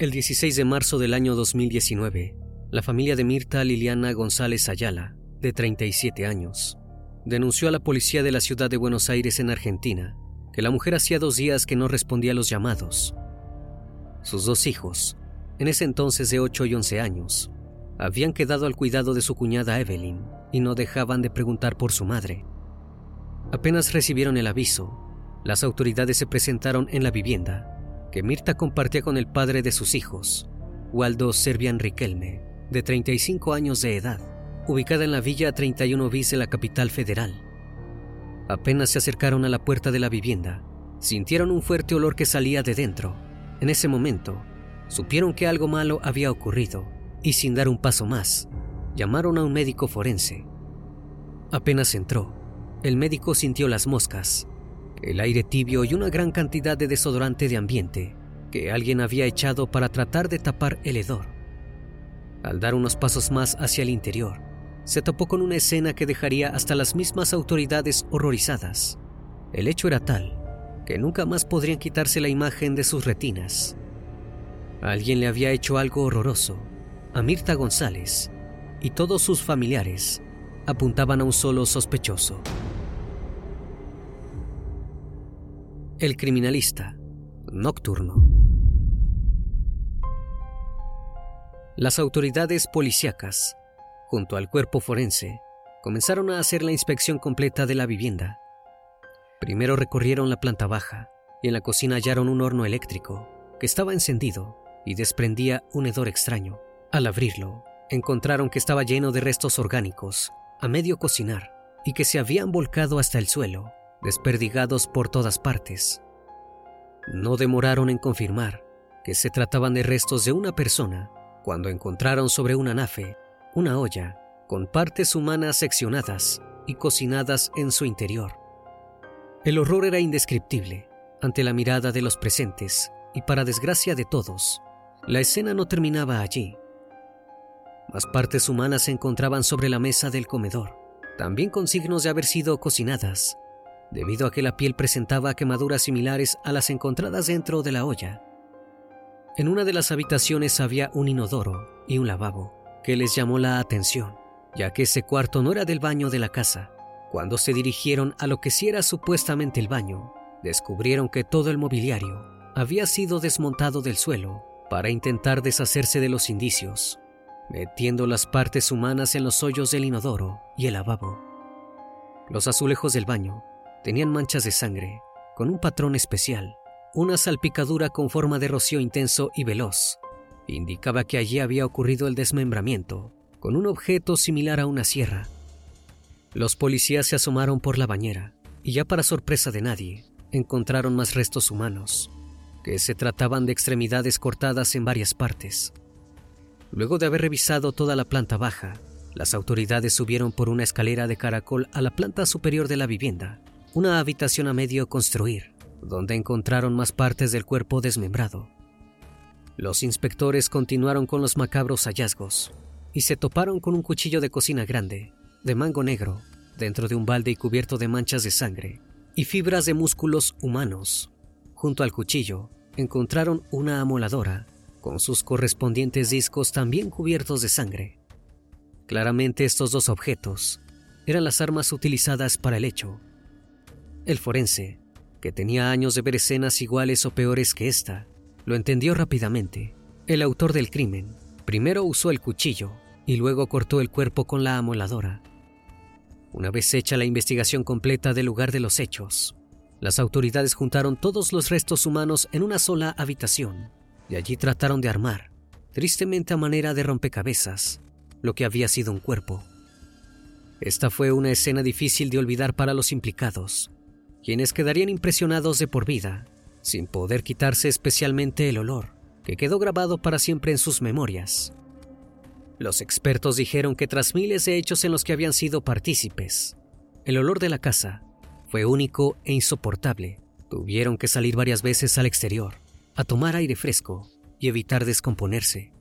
El 16 de marzo del año 2019, la familia de Mirta Liliana González Ayala, de 37 años, denunció a la policía de la ciudad de Buenos Aires en Argentina que la mujer hacía dos días que no respondía a los llamados. Sus dos hijos, en ese entonces de 8 y 11 años, habían quedado al cuidado de su cuñada Evelyn y no dejaban de preguntar por su madre. Apenas recibieron el aviso, las autoridades se presentaron en la vivienda que Mirta compartía con el padre de sus hijos, Waldo Servian Riquelme, de 35 años de edad, ubicada en la Villa 31 bis de la capital federal. Apenas se acercaron a la puerta de la vivienda, sintieron un fuerte olor que salía de dentro. En ese momento, supieron que algo malo había ocurrido y sin dar un paso más, llamaron a un médico forense. Apenas entró, el médico sintió las moscas el aire tibio y una gran cantidad de desodorante de ambiente que alguien había echado para tratar de tapar el hedor. Al dar unos pasos más hacia el interior, se topó con una escena que dejaría hasta las mismas autoridades horrorizadas. El hecho era tal que nunca más podrían quitarse la imagen de sus retinas. Alguien le había hecho algo horroroso a Mirta González y todos sus familiares apuntaban a un solo sospechoso. El criminalista nocturno. Las autoridades policíacas, junto al cuerpo forense, comenzaron a hacer la inspección completa de la vivienda. Primero recorrieron la planta baja y en la cocina hallaron un horno eléctrico que estaba encendido y desprendía un hedor extraño. Al abrirlo, encontraron que estaba lleno de restos orgánicos a medio cocinar y que se habían volcado hasta el suelo desperdigados por todas partes. No demoraron en confirmar que se trataban de restos de una persona cuando encontraron sobre una nafe una olla con partes humanas seccionadas y cocinadas en su interior. El horror era indescriptible ante la mirada de los presentes y para desgracia de todos, la escena no terminaba allí. Más partes humanas se encontraban sobre la mesa del comedor, también con signos de haber sido cocinadas debido a que la piel presentaba quemaduras similares a las encontradas dentro de la olla. En una de las habitaciones había un inodoro y un lavabo, que les llamó la atención, ya que ese cuarto no era del baño de la casa. Cuando se dirigieron a lo que sí era supuestamente el baño, descubrieron que todo el mobiliario había sido desmontado del suelo para intentar deshacerse de los indicios, metiendo las partes humanas en los hoyos del inodoro y el lavabo. Los azulejos del baño tenían manchas de sangre con un patrón especial, una salpicadura con forma de rocío intenso y veloz. Indicaba que allí había ocurrido el desmembramiento con un objeto similar a una sierra. Los policías se asomaron por la bañera y ya para sorpresa de nadie, encontraron más restos humanos, que se trataban de extremidades cortadas en varias partes. Luego de haber revisado toda la planta baja, las autoridades subieron por una escalera de caracol a la planta superior de la vivienda, una habitación a medio construir, donde encontraron más partes del cuerpo desmembrado. Los inspectores continuaron con los macabros hallazgos y se toparon con un cuchillo de cocina grande, de mango negro, dentro de un balde y cubierto de manchas de sangre y fibras de músculos humanos. Junto al cuchillo encontraron una amoladora con sus correspondientes discos también cubiertos de sangre. Claramente estos dos objetos eran las armas utilizadas para el hecho. El forense, que tenía años de ver escenas iguales o peores que esta, lo entendió rápidamente. El autor del crimen primero usó el cuchillo y luego cortó el cuerpo con la amoladora. Una vez hecha la investigación completa del lugar de los hechos, las autoridades juntaron todos los restos humanos en una sola habitación y allí trataron de armar, tristemente a manera de rompecabezas, lo que había sido un cuerpo. Esta fue una escena difícil de olvidar para los implicados, quienes quedarían impresionados de por vida, sin poder quitarse especialmente el olor, que quedó grabado para siempre en sus memorias. Los expertos dijeron que tras miles de hechos en los que habían sido partícipes, el olor de la casa fue único e insoportable. Tuvieron que salir varias veces al exterior, a tomar aire fresco y evitar descomponerse.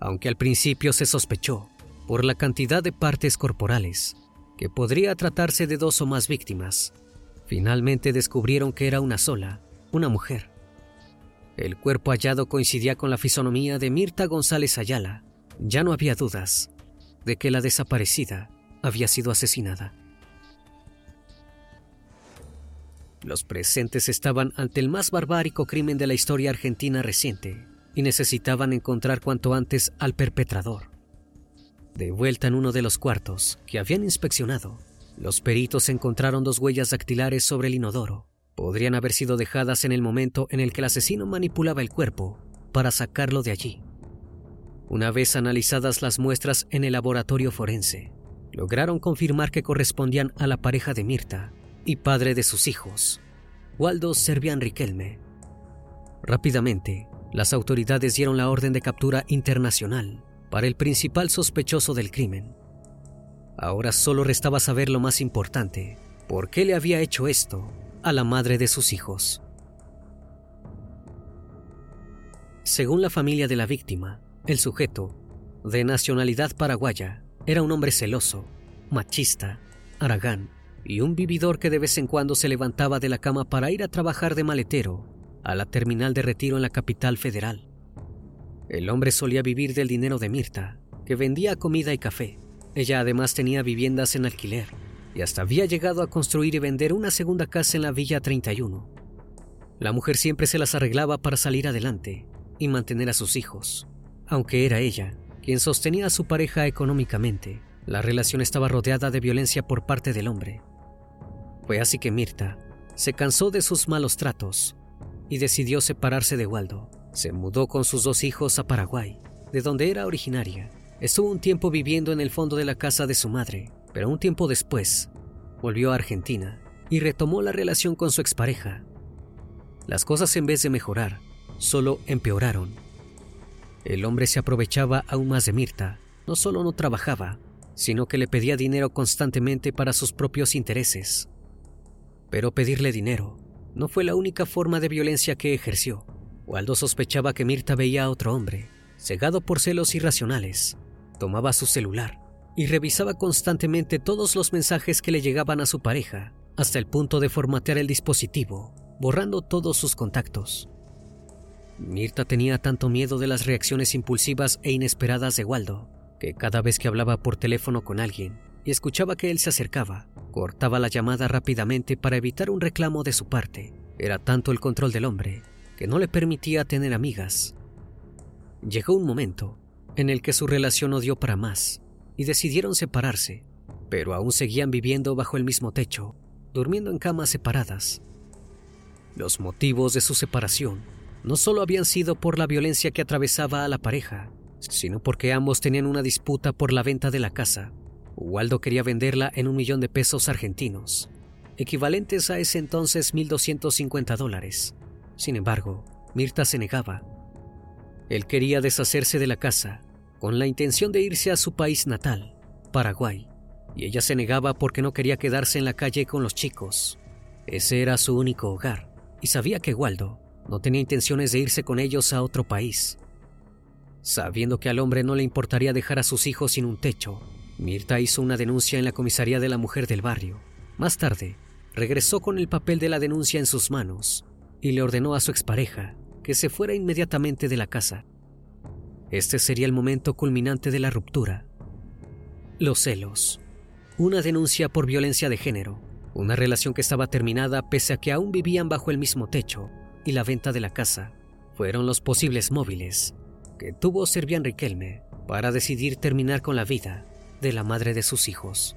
Aunque al principio se sospechó, por la cantidad de partes corporales, que podría tratarse de dos o más víctimas, finalmente descubrieron que era una sola, una mujer. El cuerpo hallado coincidía con la fisonomía de Mirta González Ayala, ya no había dudas de que la desaparecida había sido asesinada. Los presentes estaban ante el más barbárico crimen de la historia argentina reciente y necesitaban encontrar cuanto antes al perpetrador. De vuelta en uno de los cuartos que habían inspeccionado, los peritos encontraron dos huellas dactilares sobre el inodoro. Podrían haber sido dejadas en el momento en el que el asesino manipulaba el cuerpo para sacarlo de allí. Una vez analizadas las muestras en el laboratorio forense, lograron confirmar que correspondían a la pareja de Mirta y padre de sus hijos, Waldo Servian Riquelme. Rápidamente, las autoridades dieron la orden de captura internacional para el principal sospechoso del crimen. Ahora solo restaba saber lo más importante, por qué le había hecho esto a la madre de sus hijos. Según la familia de la víctima, el sujeto, de nacionalidad paraguaya, era un hombre celoso, machista, aragán y un vividor que de vez en cuando se levantaba de la cama para ir a trabajar de maletero a la terminal de retiro en la capital federal. El hombre solía vivir del dinero de Mirta, que vendía comida y café. Ella además tenía viviendas en alquiler y hasta había llegado a construir y vender una segunda casa en la Villa 31. La mujer siempre se las arreglaba para salir adelante y mantener a sus hijos. Aunque era ella quien sostenía a su pareja económicamente, la relación estaba rodeada de violencia por parte del hombre. Fue así que Mirta se cansó de sus malos tratos y decidió separarse de Waldo. Se mudó con sus dos hijos a Paraguay, de donde era originaria. Estuvo un tiempo viviendo en el fondo de la casa de su madre, pero un tiempo después volvió a Argentina y retomó la relación con su expareja. Las cosas en vez de mejorar, solo empeoraron el hombre se aprovechaba aún más de Mirta. No solo no trabajaba, sino que le pedía dinero constantemente para sus propios intereses. Pero pedirle dinero no fue la única forma de violencia que ejerció. Waldo sospechaba que Mirta veía a otro hombre, cegado por celos irracionales. Tomaba su celular y revisaba constantemente todos los mensajes que le llegaban a su pareja, hasta el punto de formatear el dispositivo, borrando todos sus contactos. Mirta tenía tanto miedo de las reacciones impulsivas e inesperadas de Waldo, que cada vez que hablaba por teléfono con alguien, y escuchaba que él se acercaba. Cortaba la llamada rápidamente para evitar un reclamo de su parte. Era tanto el control del hombre que no le permitía tener amigas. Llegó un momento en el que su relación no dio para más y decidieron separarse, pero aún seguían viviendo bajo el mismo techo, durmiendo en camas separadas. Los motivos de su separación no solo habían sido por la violencia que atravesaba a la pareja, sino porque ambos tenían una disputa por la venta de la casa. Waldo quería venderla en un millón de pesos argentinos, equivalentes a ese entonces 1.250 dólares. Sin embargo, Mirta se negaba. Él quería deshacerse de la casa con la intención de irse a su país natal, Paraguay, y ella se negaba porque no quería quedarse en la calle con los chicos. Ese era su único hogar, y sabía que Waldo no tenía intenciones de irse con ellos a otro país. Sabiendo que al hombre no le importaría dejar a sus hijos sin un techo, Mirta hizo una denuncia en la comisaría de la mujer del barrio. Más tarde, regresó con el papel de la denuncia en sus manos y le ordenó a su expareja que se fuera inmediatamente de la casa. Este sería el momento culminante de la ruptura. Los celos. Una denuncia por violencia de género. Una relación que estaba terminada pese a que aún vivían bajo el mismo techo y la venta de la casa. Fueron los posibles móviles que tuvo Servian Riquelme para decidir terminar con la vida de la madre de sus hijos.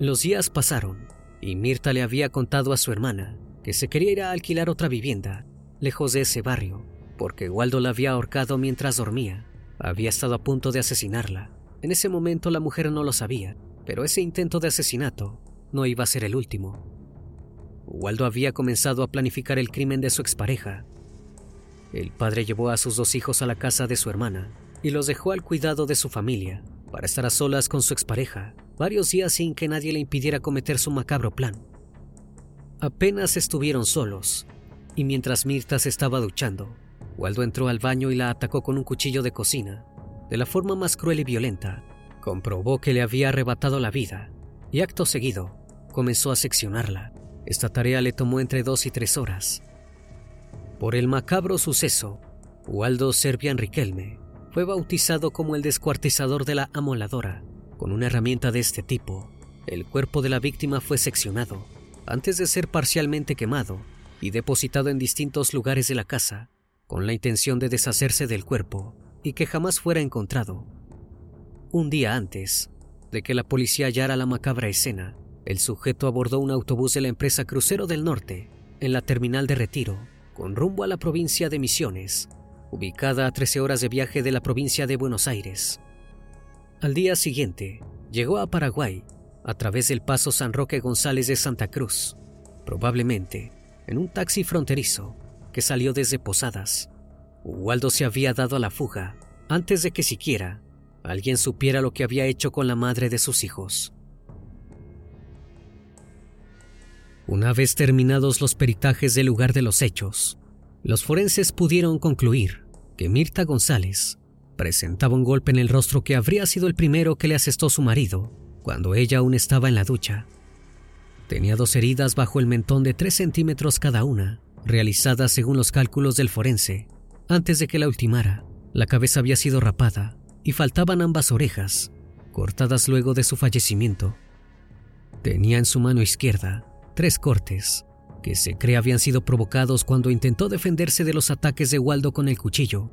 Los días pasaron y Mirta le había contado a su hermana que se quería ir a alquilar otra vivienda lejos de ese barrio porque Waldo la había ahorcado mientras dormía. Había estado a punto de asesinarla En ese momento la mujer no lo sabía, pero ese intento de asesinato no iba a ser el último. Waldo había comenzado a planificar el crimen de su expareja. El padre llevó a sus dos hijos a la casa de su hermana y los dejó al cuidado de su familia para estar a solas con su expareja varios días sin que nadie le impidiera cometer su macabro plan. Apenas estuvieron solos y mientras Mirta se estaba duchando, Waldo entró al baño y la atacó con un cuchillo de cocina de la forma más cruel y violenta, comprobó que le había arrebatado la vida y acto seguido comenzó a seccionarla. Esta tarea le tomó entre dos y tres horas. Por el macabro suceso, Waldo Serbian Riquelme fue bautizado como el descuartizador de la amoladora. Con una herramienta de este tipo, el cuerpo de la víctima fue seccionado antes de ser parcialmente quemado y depositado en distintos lugares de la casa, con la intención de deshacerse del cuerpo y que jamás fuera encontrado. Un día antes de que la policía hallara la macabra escena, el sujeto abordó un autobús de la empresa Crucero del Norte en la terminal de Retiro, con rumbo a la provincia de Misiones, ubicada a 13 horas de viaje de la provincia de Buenos Aires. Al día siguiente, llegó a Paraguay a través del paso San Roque González de Santa Cruz, probablemente en un taxi fronterizo que salió desde Posadas. Waldo se había dado a la fuga antes de que siquiera alguien supiera lo que había hecho con la madre de sus hijos. Una vez terminados los peritajes del lugar de los hechos, los forenses pudieron concluir que Mirta González presentaba un golpe en el rostro que habría sido el primero que le asestó su marido cuando ella aún estaba en la ducha. Tenía dos heridas bajo el mentón de 3 centímetros cada una, realizadas según los cálculos del forense antes de que la ultimara, la cabeza había sido rapada y faltaban ambas orejas, cortadas luego de su fallecimiento. Tenía en su mano izquierda tres cortes que se cree habían sido provocados cuando intentó defenderse de los ataques de Waldo con el cuchillo.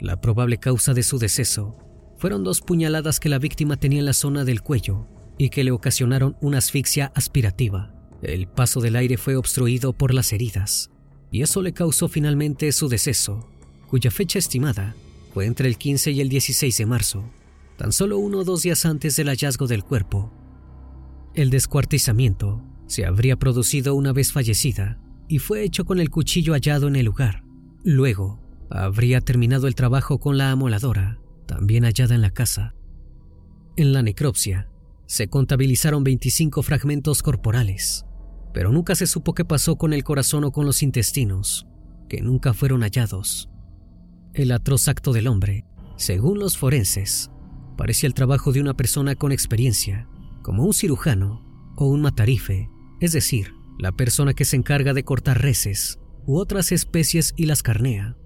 La probable causa de su deceso fueron dos puñaladas que la víctima tenía en la zona del cuello y que le ocasionaron una asfixia aspirativa. El paso del aire fue obstruido por las heridas y eso le causó finalmente su deceso, cuya fecha estimada fue entre el 15 y el 16 de marzo, tan solo uno o dos días antes del hallazgo del cuerpo. El descuartizamiento se habría producido una vez fallecida y fue hecho con el cuchillo hallado en el lugar. Luego, habría terminado el trabajo con la amoladora, también hallada en la casa. En la necropsia, se contabilizaron 25 fragmentos corporales, pero nunca se supo qué pasó con el corazón o con los intestinos, que nunca fueron hallados. El atroz acto del hombre, según los forenses, parecía el trabajo de una persona con experiencia, como un cirujano o un matarife, es decir, la persona que se encarga de cortar reses u otras especies y las carnea.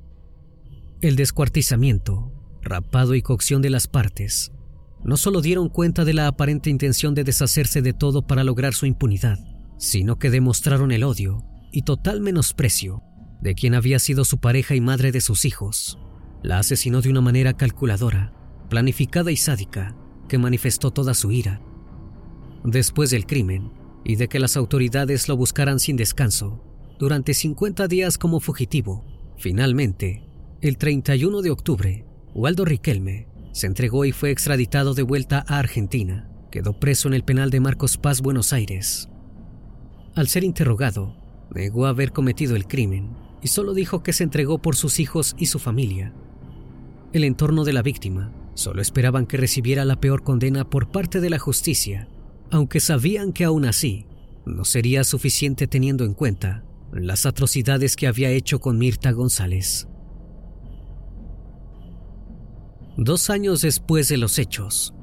El descuartizamiento, rapado y cocción de las partes, no solo dieron cuenta de la aparente intención de deshacerse de todo para lograr su impunidad, sino que demostraron el odio y total menosprecio de quien había sido su pareja y madre de sus hijos. La asesinó de una manera calculadora, planificada y sádica, que manifestó toda su ira. Después del crimen, y de que las autoridades lo buscaran sin descanso, durante 50 días como fugitivo, finalmente, el 31 de octubre, Waldo Riquelme se entregó y fue extraditado de vuelta a Argentina. Quedó preso en el penal de Marcos Paz, Buenos Aires. Al ser interrogado, negó haber cometido el crimen y solo dijo que se entregó por sus hijos y su familia. El entorno de la víctima solo esperaban que recibiera la peor condena por parte de la justicia, aunque sabían que aún así no sería suficiente teniendo en cuenta las atrocidades que había hecho con Mirta González. Dos años después de los hechos,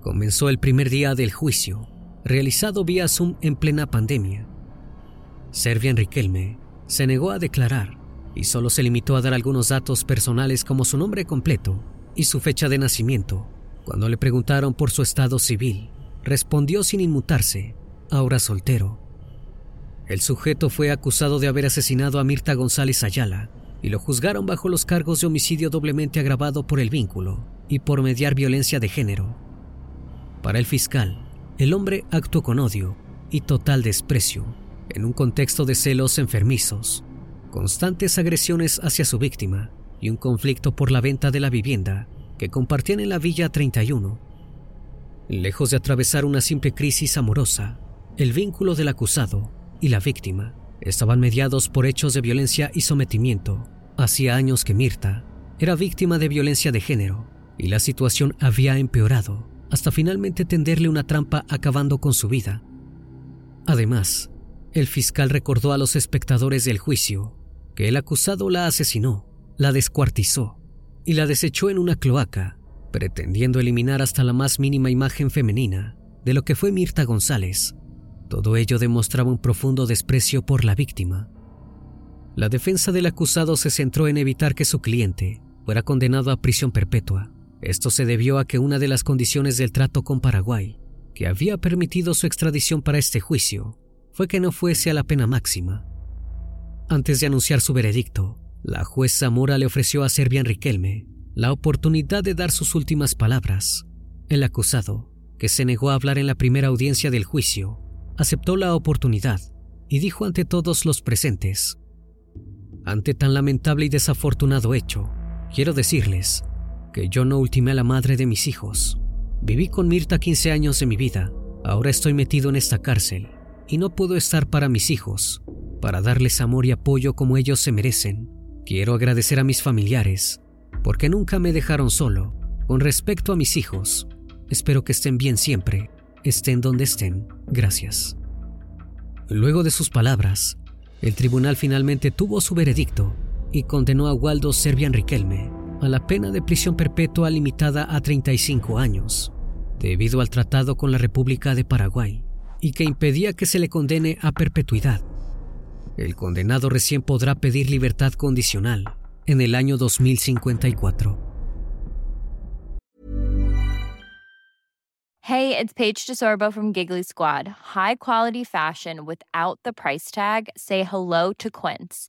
comenzó el primer día del juicio, realizado vía Zoom en plena pandemia. Servian Riquelme se negó a declarar y solo se limitó a dar algunos datos personales como su nombre completo y su fecha de nacimiento. Cuando le preguntaron por su estado civil, respondió sin inmutarse, ahora soltero. El sujeto fue acusado de haber asesinado a Mirta González Ayala y lo juzgaron bajo los cargos de homicidio doblemente agravado por el vínculo y por mediar violencia de género. Para el fiscal, el hombre actuó con odio y total desprecio en un contexto de celos enfermizos, constantes agresiones hacia su víctima y un conflicto por la venta de la vivienda que compartían en la Villa 31. Lejos de atravesar una simple crisis amorosa, el vínculo del acusado y la víctima estaban mediados por hechos de violencia y sometimiento. Hacía años que Mirta era víctima de violencia de género y la situación había empeorado hasta finalmente tenderle una trampa acabando con su vida. Además, el fiscal recordó a los espectadores del juicio que el acusado la asesinó, la descuartizó y la desechó en una cloaca, pretendiendo eliminar hasta la más mínima imagen femenina de lo que fue Mirta González todo ello demostraba un profundo desprecio por la víctima. La defensa del acusado se centró en evitar que su cliente fuera condenado a prisión perpetua. Esto se debió a que una de las condiciones del trato con Paraguay, que había permitido su extradición para este juicio, fue que no fuese a la pena máxima. Antes de anunciar su veredicto, la juez Zamora le ofreció a Servian Riquelme la oportunidad de dar sus últimas palabras. El acusado, que se negó a hablar en la primera audiencia del juicio, aceptó la oportunidad y dijo ante todos los presentes, ante tan lamentable y desafortunado hecho, quiero decirles yo no ultimé a la madre de mis hijos. Viví con Mirta 15 años de mi vida, ahora estoy metido en esta cárcel y no puedo estar para mis hijos, para darles amor y apoyo como ellos se merecen. Quiero agradecer a mis familiares, porque nunca me dejaron solo. Con respecto a mis hijos, espero que estén bien siempre estén donde estén, gracias. Luego de sus palabras, el tribunal finalmente tuvo su veredicto y condenó a Waldo Servian Riquelme a la pena de prisión perpetua limitada a 35 años, debido al tratado con la República de Paraguay y que impedía que se le condene a perpetuidad. El condenado recién podrá pedir libertad condicional en el año 2054. Hey, it's Paige DeSorbo from Giggly Squad. High quality fashion without the price tag. Say hello to Quince.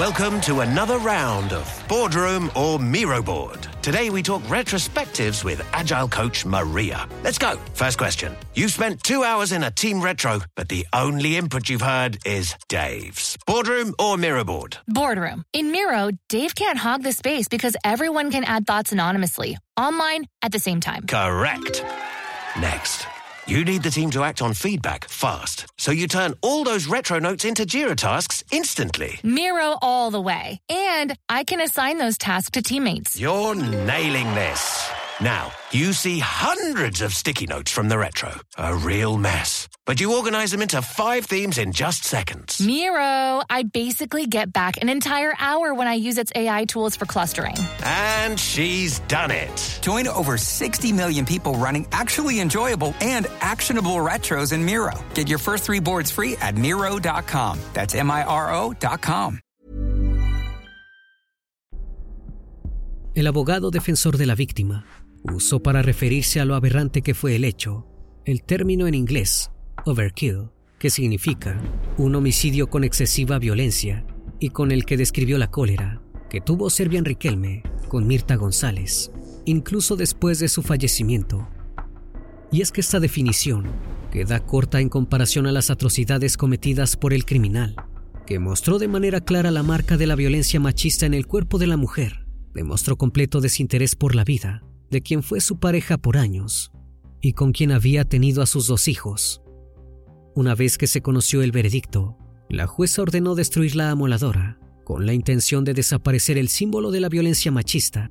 Welcome to another round of Boardroom or Miro Board. Today we talk retrospectives with Agile coach Maria. Let's go. First question. You've spent two hours in a team retro, but the only input you've heard is Dave's. Boardroom or Miro Board? Boardroom. In Miro, Dave can't hog the space because everyone can add thoughts anonymously, online, at the same time. Correct. Next. You need the team to act on feedback fast, so you turn all those retro notes into Jira tasks instantly. Miro all the way. And I can assign those tasks to teammates. You're nailing this. Now, you see hundreds of sticky notes from the retro. A real mess. But you organize them into five themes in just seconds. Miro, I basically get back an entire hour when I use its AI tools for clustering. And she's done it. Join over 60 million people running actually enjoyable and actionable retros in Miro. Get your first three boards free at Miro.com. That's M I R O.com. El abogado defensor de la víctima usó para referirse a lo aberrante que fue el hecho el término en inglés overkill, que significa un homicidio con excesiva violencia y con el que describió la cólera que tuvo Serbian Riquelme con Mirta González, incluso después de su fallecimiento. Y es que esta definición queda corta en comparación a las atrocidades cometidas por el criminal, que mostró de manera clara la marca de la violencia machista en el cuerpo de la mujer, demostró completo desinterés por la vida de quien fue su pareja por años y con quien había tenido a sus dos hijos. Una vez que se conoció el veredicto, la jueza ordenó destruir la amoladora con la intención de desaparecer el símbolo de la violencia machista.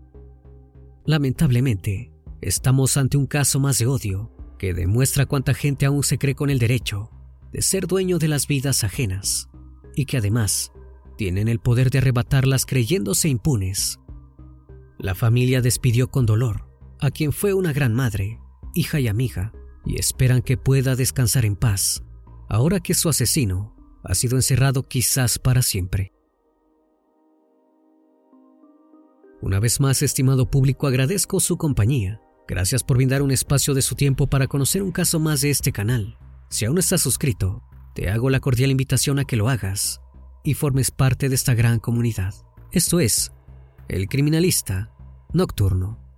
Lamentablemente, estamos ante un caso más de odio que demuestra cuánta gente aún se cree con el derecho de ser dueño de las vidas ajenas y que además tienen el poder de arrebatarlas creyéndose impunes. La familia despidió con dolor a quien fue una gran madre, hija y amiga, y esperan que pueda descansar en paz, ahora que su asesino ha sido encerrado quizás para siempre. Una vez más, estimado público, agradezco su compañía. Gracias por brindar un espacio de su tiempo para conocer un caso más de este canal. Si aún estás suscrito, te hago la cordial invitación a que lo hagas y formes parte de esta gran comunidad. Esto es El Criminalista Nocturno.